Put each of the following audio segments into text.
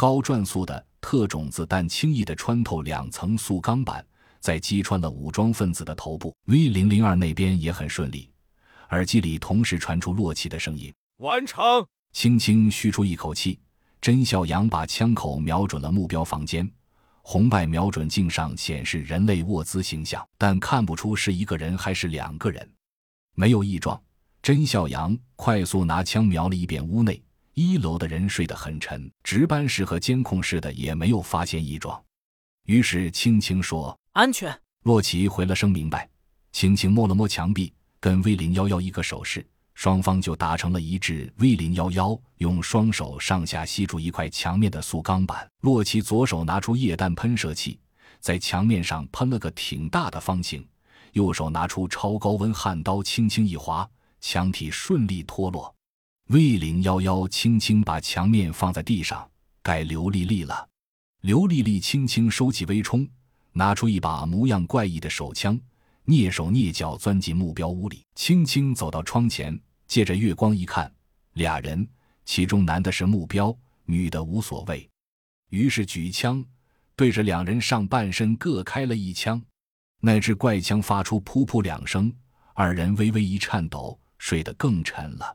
高转速的特种子弹轻易地穿透两层塑钢板，再击穿了武装分子的头部。V 零零二那边也很顺利，耳机里同时传出洛奇的声音：“完成。”轻轻吁出一口气，甄孝阳把枪口瞄准了目标房间。红外瞄准镜上显示人类卧姿形象，但看不出是一个人还是两个人。没有异状。甄孝阳快速拿枪瞄了一遍屋内，一楼的人睡得很沉，值班室和监控室的也没有发现异状。于是青青说：“安全。”洛奇回了声明白，青青摸了摸墙壁，跟 V 零幺幺一个手势，双方就达成了一致。V 零幺幺用双手上下吸住一块墙面的塑钢板，洛奇左手拿出液氮喷射器，在墙面上喷了个挺大的方形，右手拿出超高温焊刀，轻轻一划。墙体顺利脱落，V 零幺幺轻轻把墙面放在地上，该刘丽丽了。刘丽丽轻轻收起微冲，拿出一把模样怪异的手枪，蹑手蹑脚钻进目标屋里，轻轻走到窗前，借着月光一看，俩人，其中男的是目标，女的无所谓。于是举枪，对着两人上半身各开了一枪，那只怪枪发出噗噗两声，二人微微一颤抖。睡得更沉了。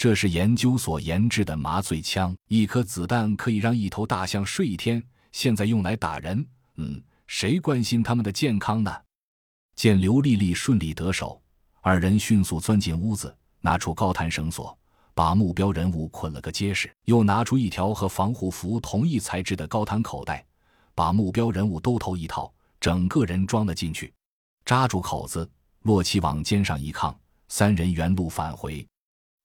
这是研究所研制的麻醉枪，一颗子弹可以让一头大象睡一天。现在用来打人，嗯，谁关心他们的健康呢？见刘丽丽顺利得手，二人迅速钻进屋子，拿出高弹绳索，把目标人物捆了个结实，又拿出一条和防护服同一材质的高弹口袋，把目标人物兜头一套，整个人装了进去，扎住口子。洛奇往肩上一抗。三人原路返回，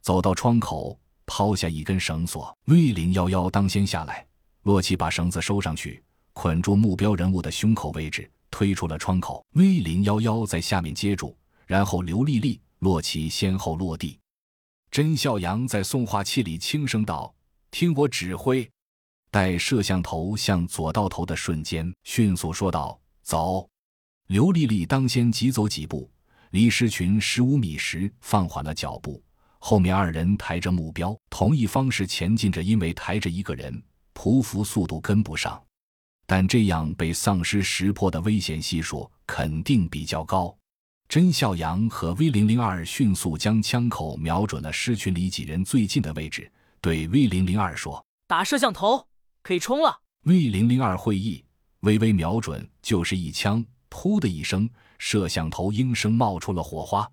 走到窗口，抛下一根绳索。V 零幺幺当先下来，洛奇把绳子收上去，捆住目标人物的胸口位置，推出了窗口。V 零幺幺在下面接住，然后刘丽丽、洛奇先后落地。甄孝阳在送话器里轻声道：“听我指挥。”待摄像头向左到头的瞬间，迅速说道：“走。”刘丽丽当先急走几步。离狮群十五米时，放缓了脚步。后面二人抬着目标，同一方式前进着，因为抬着一个人，匍匐速度跟不上。但这样被丧尸识破的危险系数肯定比较高。甄孝阳和 V 零零二迅速将枪口瞄准了狮群里几人最近的位置，对 V 零零二说：“打摄像头，可以冲了。”V 零零二会意，微微瞄准，就是一枪，噗的一声。摄像头应声冒出了火花。